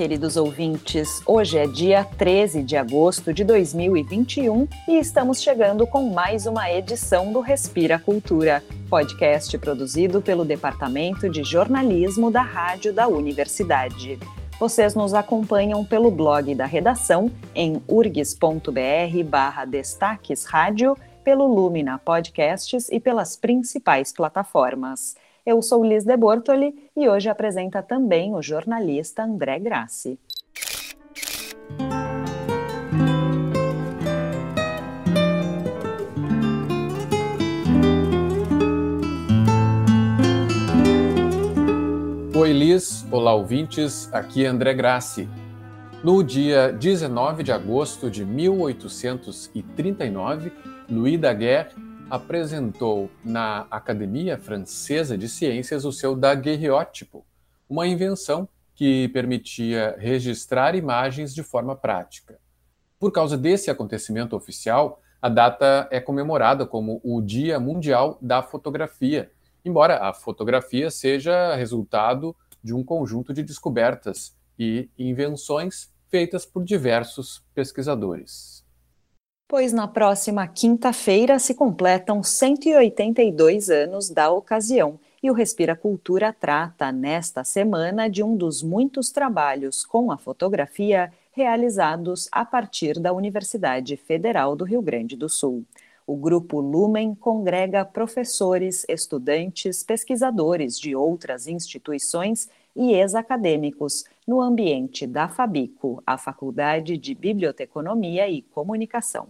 queridos ouvintes. Hoje é dia 13 de agosto de 2021 e estamos chegando com mais uma edição do Respira Cultura, podcast produzido pelo Departamento de Jornalismo da Rádio da Universidade. Vocês nos acompanham pelo blog da redação em urgs.br/barra destaques rádio, pelo Lumina Podcasts e pelas principais plataformas. Eu sou Liz de Bortoli e hoje apresenta também o jornalista André Grassi. Oi, Liz. Olá, ouvintes. Aqui é André Grassi. No dia 19 de agosto de 1839, Louis Daguerre apresentou na Academia Francesa de Ciências o seu daguerreótipo, uma invenção que permitia registrar imagens de forma prática. Por causa desse acontecimento oficial, a data é comemorada como o Dia Mundial da Fotografia, embora a fotografia seja resultado de um conjunto de descobertas e invenções feitas por diversos pesquisadores pois na próxima quinta-feira se completam 182 anos da ocasião e o Respira Cultura trata nesta semana de um dos muitos trabalhos com a fotografia realizados a partir da Universidade Federal do Rio Grande do Sul. O grupo Lumen congrega professores, estudantes, pesquisadores de outras instituições e ex-acadêmicos no ambiente da Fabico, a Faculdade de Biblioteconomia e Comunicação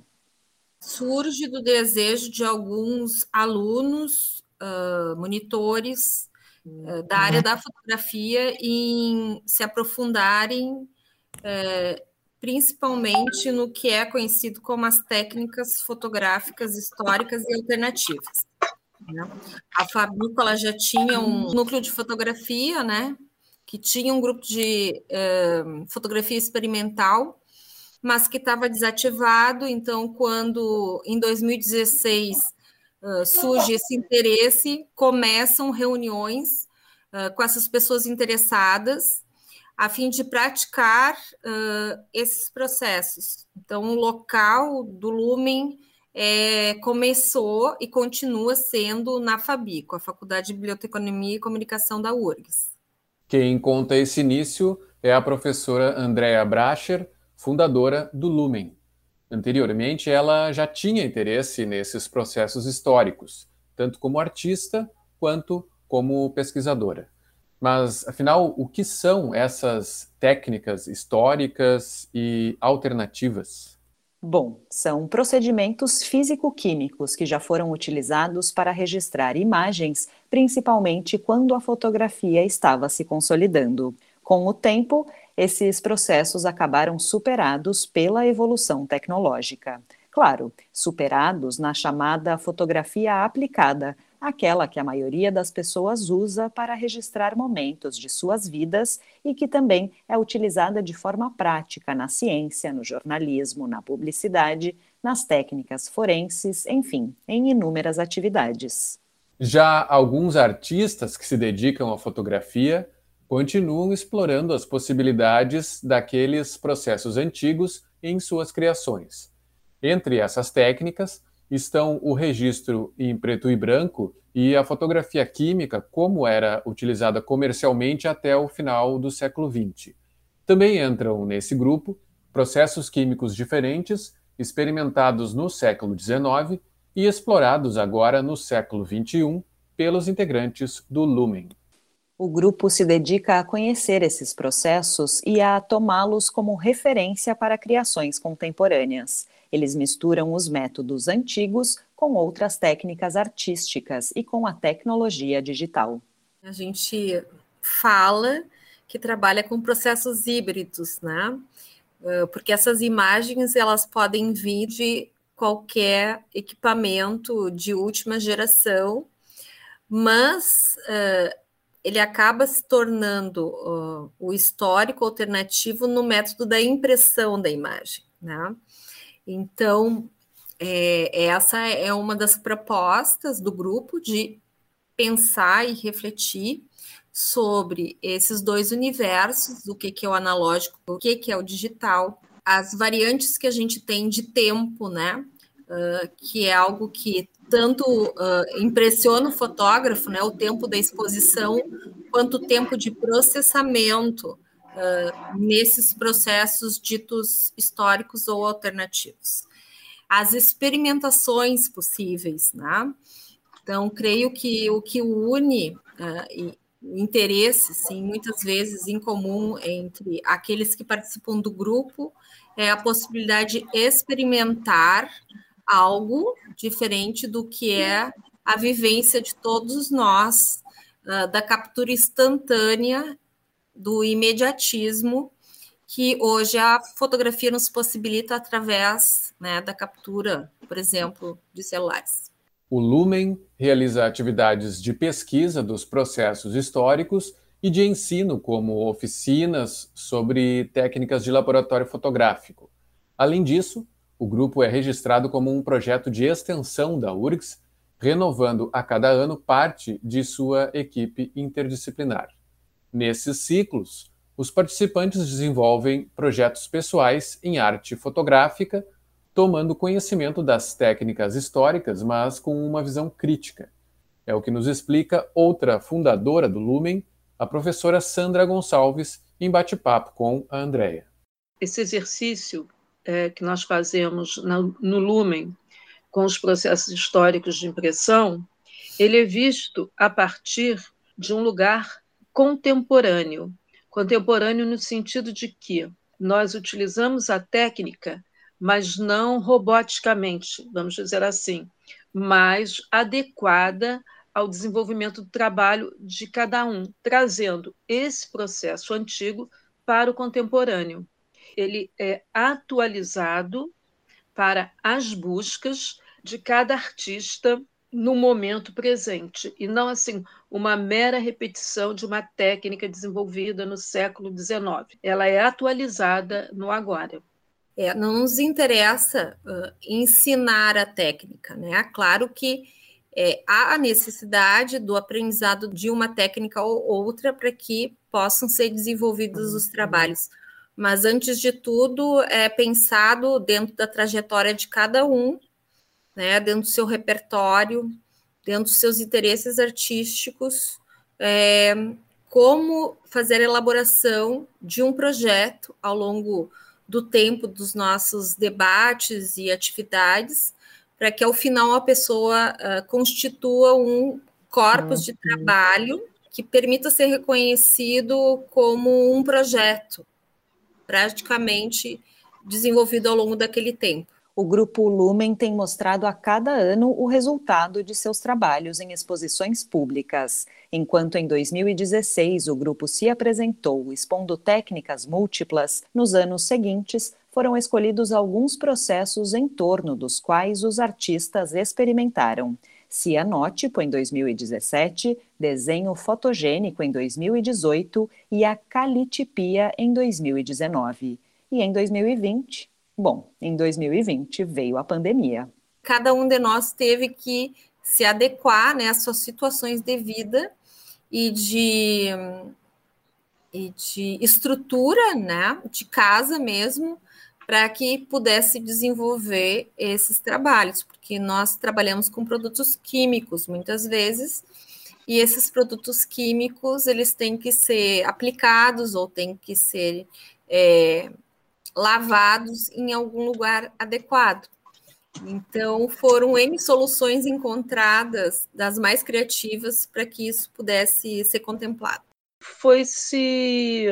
surge do desejo de alguns alunos, uh, monitores uh, da área da fotografia em se aprofundarem uh, principalmente no que é conhecido como as técnicas fotográficas históricas e alternativas. Né? A Fabrícola já tinha um núcleo de fotografia, né? Que tinha um grupo de fotografia experimental mas que estava desativado. Então, quando em 2016 uh, surge esse interesse, começam reuniões uh, com essas pessoas interessadas a fim de praticar uh, esses processos. Então, o local do Lumen é, começou e continua sendo na Fabico, a Faculdade de Biblioteconomia e Comunicação da URGS. Quem conta esse início é a professora Andrea Bracher, fundadora do Lumen. Anteriormente, ela já tinha interesse nesses processos históricos, tanto como artista quanto como pesquisadora. Mas, afinal, o que são essas técnicas históricas e alternativas? Bom, são procedimentos físico-químicos que já foram utilizados para registrar imagens, principalmente quando a fotografia estava se consolidando. Com o tempo, esses processos acabaram superados pela evolução tecnológica. Claro, superados na chamada fotografia aplicada, aquela que a maioria das pessoas usa para registrar momentos de suas vidas e que também é utilizada de forma prática na ciência, no jornalismo, na publicidade, nas técnicas forenses, enfim, em inúmeras atividades. Já alguns artistas que se dedicam à fotografia continuam explorando as possibilidades daqueles processos antigos em suas criações. Entre essas técnicas estão o registro em preto e branco e a fotografia química, como era utilizada comercialmente até o final do século XX. Também entram nesse grupo processos químicos diferentes, experimentados no século XIX e explorados agora no século XXI pelos integrantes do Lumen. O grupo se dedica a conhecer esses processos e a tomá-los como referência para criações contemporâneas. Eles misturam os métodos antigos com outras técnicas artísticas e com a tecnologia digital. A gente fala que trabalha com processos híbridos, né? Porque essas imagens elas podem vir de qualquer equipamento de última geração, mas uh, ele acaba se tornando uh, o histórico alternativo no método da impressão da imagem, né? Então, é, essa é uma das propostas do grupo de pensar e refletir sobre esses dois universos, o que, que é o analógico, o que, que é o digital, as variantes que a gente tem de tempo, né? Que é algo que tanto uh, impressiona o fotógrafo, né? O tempo da exposição, quanto o tempo de processamento uh, nesses processos ditos históricos ou alternativos. As experimentações possíveis, né? Então, creio que o que une uh, interesse, sim, muitas vezes em comum entre aqueles que participam do grupo é a possibilidade de experimentar algo diferente do que é a vivência de todos nós, uh, da captura instantânea, do imediatismo, que hoje a fotografia nos possibilita através né, da captura, por exemplo, de celulares. O Lumen realiza atividades de pesquisa dos processos históricos e de ensino, como oficinas sobre técnicas de laboratório fotográfico. Além disso, o grupo é registrado como um projeto de extensão da URGS, renovando a cada ano parte de sua equipe interdisciplinar. Nesses ciclos, os participantes desenvolvem projetos pessoais em arte fotográfica, tomando conhecimento das técnicas históricas, mas com uma visão crítica. É o que nos explica outra fundadora do Lumen, a professora Sandra Gonçalves, em bate-papo com a Andrea. Esse exercício é, que nós fazemos no, no Lumen com os processos históricos de impressão, ele é visto a partir de um lugar contemporâneo. Contemporâneo no sentido de que nós utilizamos a técnica mas não roboticamente, vamos dizer assim, mas adequada ao desenvolvimento do trabalho de cada um, trazendo esse processo antigo para o contemporâneo. Ele é atualizado para as buscas de cada artista no momento presente, e não assim uma mera repetição de uma técnica desenvolvida no século XIX. Ela é atualizada no agora. É, não nos interessa uh, ensinar a técnica, né? Claro que é, há a necessidade do aprendizado de uma técnica ou outra para que possam ser desenvolvidos os trabalhos. Mas, antes de tudo, é pensado dentro da trajetória de cada um, né, dentro do seu repertório, dentro dos seus interesses artísticos, é, como fazer a elaboração de um projeto ao longo do tempo dos nossos debates e atividades, para que ao final a pessoa uh, constitua um corpus de trabalho que permita ser reconhecido como um projeto, praticamente desenvolvido ao longo daquele tempo. O Grupo Lumen tem mostrado a cada ano o resultado de seus trabalhos em exposições públicas. Enquanto em 2016 o grupo se apresentou expondo técnicas múltiplas, nos anos seguintes foram escolhidos alguns processos em torno dos quais os artistas experimentaram. Cianótipo em 2017, desenho fotogênico em 2018 e a calitipia em 2019. E em 2020, Bom, em 2020 veio a pandemia. Cada um de nós teve que se adequar né, às suas situações de vida e de, e de estrutura, né, de casa mesmo, para que pudesse desenvolver esses trabalhos, porque nós trabalhamos com produtos químicos muitas vezes, e esses produtos químicos eles têm que ser aplicados ou têm que ser é, lavados em algum lugar adequado. Então, foram N soluções encontradas, das mais criativas, para que isso pudesse ser contemplado. Foi se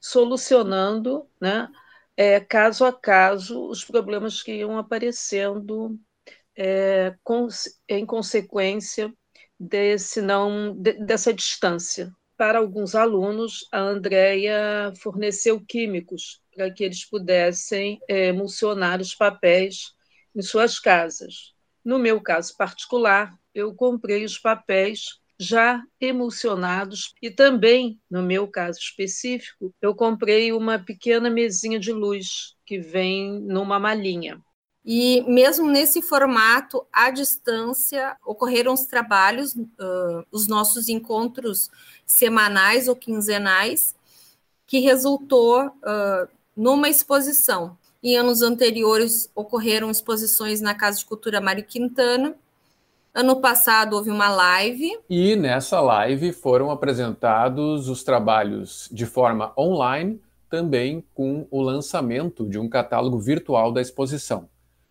solucionando, né, é, caso a caso, os problemas que iam aparecendo é, com, em consequência desse não, de, dessa distância. Para alguns alunos, a Andrea forneceu químicos para que eles pudessem é, emulsionar os papéis em suas casas. No meu caso particular, eu comprei os papéis já emulsionados e também, no meu caso específico, eu comprei uma pequena mesinha de luz que vem numa malinha. E mesmo nesse formato, à distância, ocorreram os trabalhos, uh, os nossos encontros semanais ou quinzenais, que resultou uh, numa exposição. Em anos anteriores, ocorreram exposições na Casa de Cultura Mário Quintana. Ano passado, houve uma live. E nessa live foram apresentados os trabalhos de forma online, também com o lançamento de um catálogo virtual da exposição.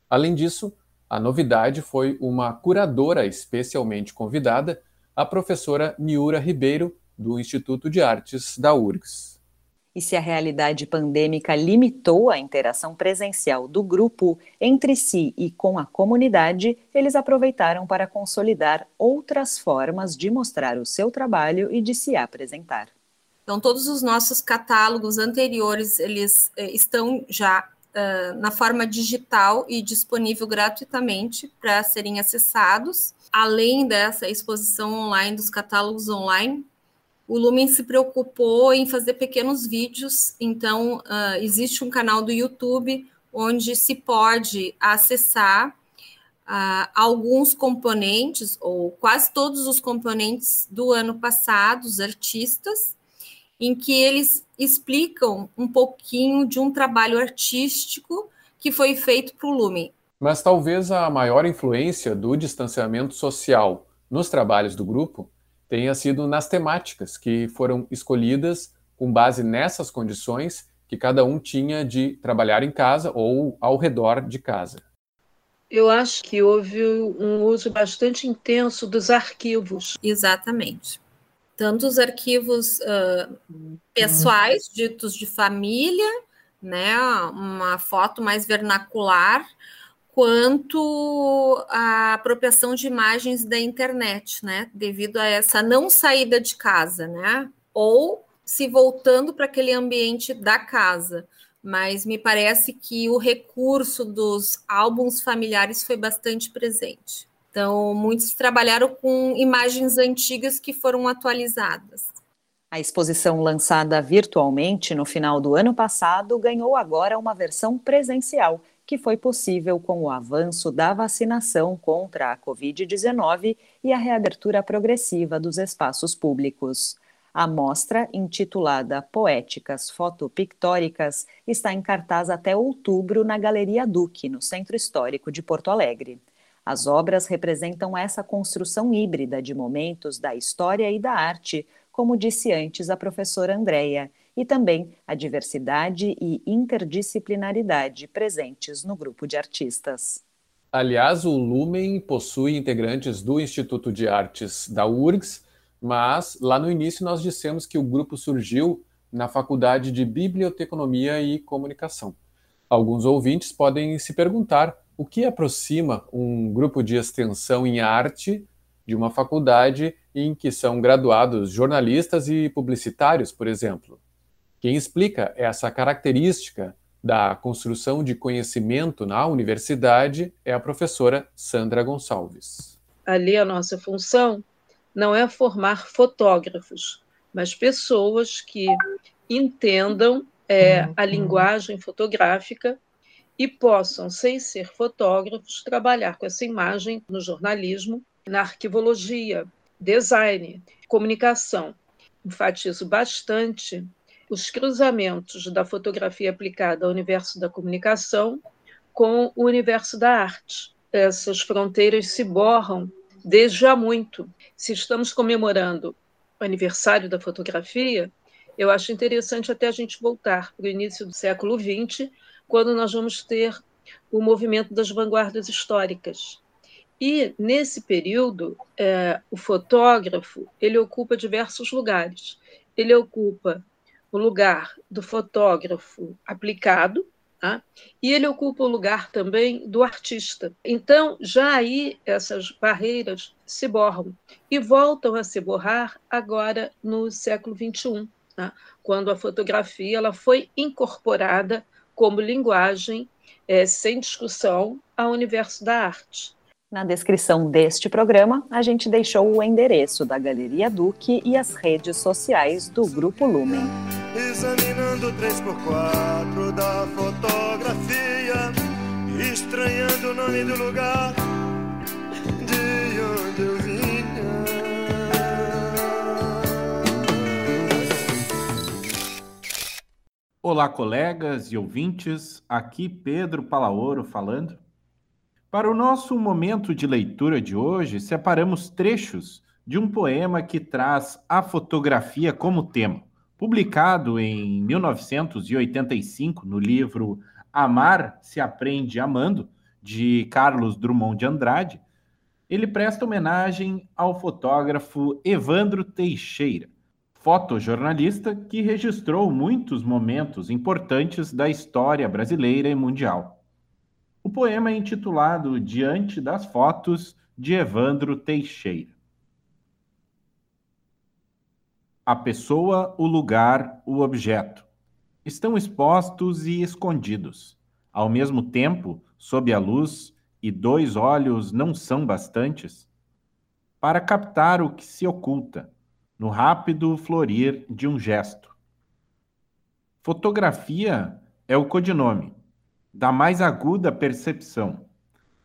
Além disso, a novidade foi uma curadora especialmente convidada, a professora Niura Ribeiro, do Instituto de Artes da URGS. E se a realidade pandêmica limitou a interação presencial do grupo entre si e com a comunidade, eles aproveitaram para consolidar outras formas de mostrar o seu trabalho e de se apresentar. Então, todos os nossos catálogos anteriores, eles eh, estão já uh, na forma digital e disponível gratuitamente para serem acessados. Além dessa exposição online dos catálogos online, o Lumen se preocupou em fazer pequenos vídeos, então uh, existe um canal do YouTube onde se pode acessar uh, alguns componentes, ou quase todos os componentes do ano passado, os artistas, em que eles explicam um pouquinho de um trabalho artístico que foi feito para o Lumen. Mas talvez a maior influência do distanciamento social nos trabalhos do grupo tenha sido nas temáticas que foram escolhidas com base nessas condições que cada um tinha de trabalhar em casa ou ao redor de casa. Eu acho que houve um uso bastante intenso dos arquivos. Exatamente tanto os arquivos uh, pessoais, ditos de família, né, uma foto mais vernacular, quanto a apropriação de imagens da internet, né, devido a essa não saída de casa, né, ou se voltando para aquele ambiente da casa. Mas me parece que o recurso dos álbuns familiares foi bastante presente. Então, muitos trabalharam com imagens antigas que foram atualizadas. A exposição lançada virtualmente no final do ano passado ganhou agora uma versão presencial, que foi possível com o avanço da vacinação contra a Covid-19 e a reabertura progressiva dos espaços públicos. A mostra, intitulada Poéticas Fotopictóricas, está em cartaz até outubro na Galeria Duque, no Centro Histórico de Porto Alegre. As obras representam essa construção híbrida de momentos da história e da arte, como disse antes a professora Andréia, e também a diversidade e interdisciplinaridade presentes no grupo de artistas. Aliás, o Lumen possui integrantes do Instituto de Artes da URGS, mas lá no início nós dissemos que o grupo surgiu na Faculdade de Biblioteconomia e Comunicação. Alguns ouvintes podem se perguntar o que aproxima um grupo de extensão em arte de uma faculdade em que são graduados jornalistas e publicitários, por exemplo? Quem explica essa característica da construção de conhecimento na universidade é a professora Sandra Gonçalves. Ali a nossa função não é formar fotógrafos, mas pessoas que entendam é, a linguagem fotográfica e possam, sem ser fotógrafos, trabalhar com essa imagem no jornalismo, na arquivologia, design, comunicação. Enfatizo bastante os cruzamentos da fotografia aplicada ao universo da comunicação com o universo da arte. Essas fronteiras se borram desde há muito. Se estamos comemorando o aniversário da fotografia, eu acho interessante até a gente voltar para o início do século XX, quando nós vamos ter o movimento das vanguardas históricas. E nesse período, é, o fotógrafo ele ocupa diversos lugares. Ele ocupa o lugar do fotógrafo aplicado, tá? e ele ocupa o lugar também do artista. Então, já aí essas barreiras se borram e voltam a se borrar agora no século XXI, tá? quando a fotografia ela foi incorporada como linguagem, é, sem discussão, ao universo da arte. Na descrição deste programa, a gente deixou o endereço da Galeria Duque e as redes sociais do Grupo Lumen. Examinando 3x4 da fotografia estranhando o nome do lugar de onde eu vinha. Olá, colegas e ouvintes, aqui Pedro Palaoro falando. Para o nosso momento de leitura de hoje, separamos trechos de um poema que traz a fotografia como tema. Publicado em 1985 no livro Amar se Aprende Amando, de Carlos Drummond de Andrade, ele presta homenagem ao fotógrafo Evandro Teixeira, fotojornalista que registrou muitos momentos importantes da história brasileira e mundial. O poema é intitulado Diante das Fotos de Evandro Teixeira a pessoa, o lugar, o objeto. Estão expostos e escondidos. Ao mesmo tempo, sob a luz, e dois olhos não são bastantes para captar o que se oculta no rápido florir de um gesto. Fotografia é o codinome da mais aguda percepção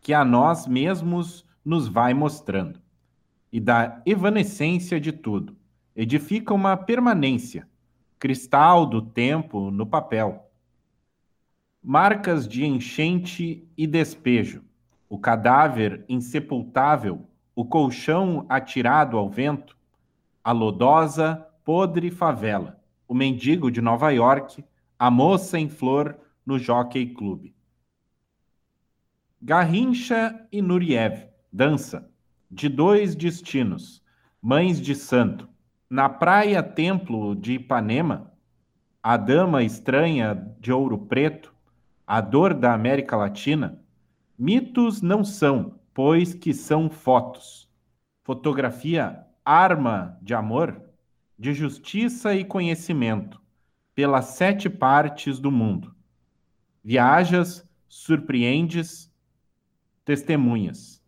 que a nós mesmos nos vai mostrando e da evanescência de tudo edifica uma permanência, cristal do tempo no papel. Marcas de enchente e despejo, o cadáver insepultável, o colchão atirado ao vento, a lodosa, podre favela, o mendigo de Nova York, a moça em flor no Jockey Club. Garrincha e Nuriev, dança, de dois destinos, mães de santo, na praia Templo de Ipanema, a dama estranha de ouro preto, a dor da América Latina, mitos não são, pois que são fotos. Fotografia, arma de amor, de justiça e conhecimento, pelas sete partes do mundo. Viajas, surpreendes, testemunhas.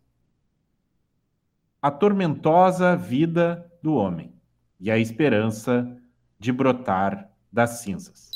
A tormentosa vida do homem e a esperança de brotar das cinzas.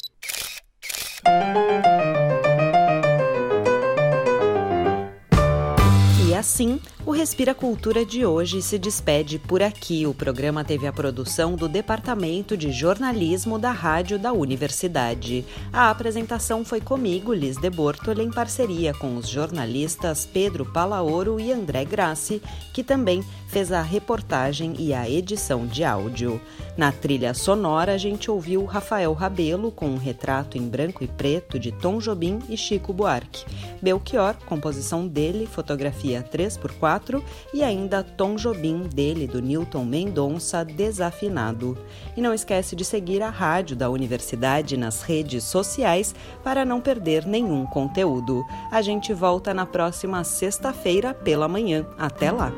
E assim, o Respira Cultura de hoje se despede por aqui. O programa teve a produção do Departamento de Jornalismo da Rádio da Universidade. A apresentação foi comigo, Liz de Bortoli, em parceria com os jornalistas Pedro Palaoro e André Grassi, que também fez a reportagem e a edição de áudio. Na trilha sonora, a gente ouviu Rafael Rabelo com um retrato em branco e preto de Tom Jobim e Chico Buarque. Belchior, composição dele, fotografia 3x4 e ainda Tom Jobim dele, do Newton Mendonça, desafinado. E não esquece de seguir a rádio da universidade nas redes sociais para não perder nenhum conteúdo. A gente volta na próxima sexta-feira pela manhã. Até lá!